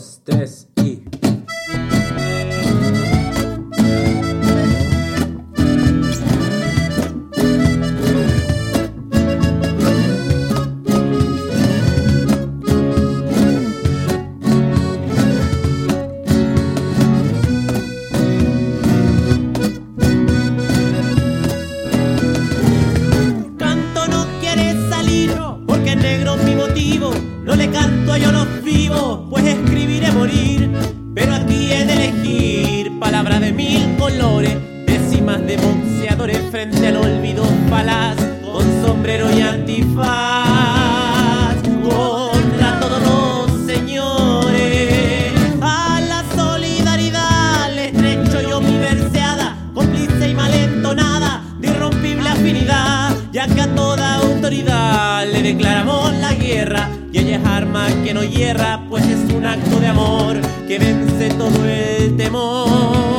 dos, tres y... le canto yo los vivos, pues escribir es morir. Pero aquí he de elegir palabras de mil colores, décimas de boxeadores frente al olvido falaz, con sombrero y antifaz. Contra todos los señores, a la solidaridad le estrecho yo mi verseada, cómplice y malentonada de irrompible afinidad, ya que a toda autoridad le declaramos es arma que no hierra, pues es un acto de amor que vence todo el temor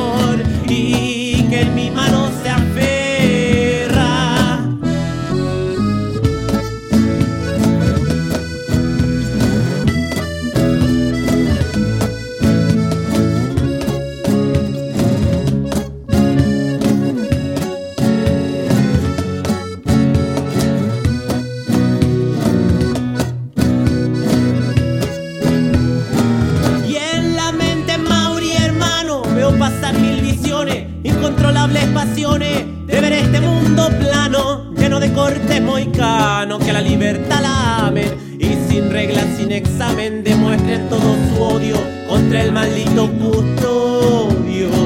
pasiones de ver este mundo plano, lleno de cortes moicanos que a la libertad la amen y sin reglas, sin examen demuestren todo su odio contra el maldito custodio.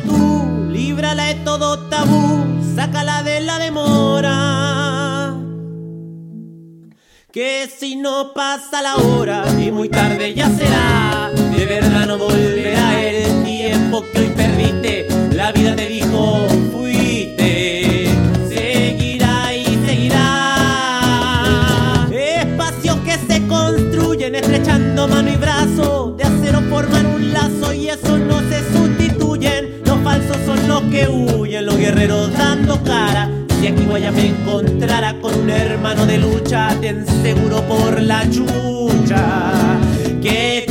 Tú, líbrala de todo tabú, sácala de la demora. Que si no pasa la hora y muy tarde ya será, de verdad no volverá el tiempo que hoy perdiste, la vida te dijo fuiste, seguirá y seguirá. Espacios que se construyen estrechando mano y brazo, de acero forman un lazo y eso no que huyen los guerreros dando cara. Si aquí vaya me encontrara con un hermano de lucha, ten seguro por la chucha. Que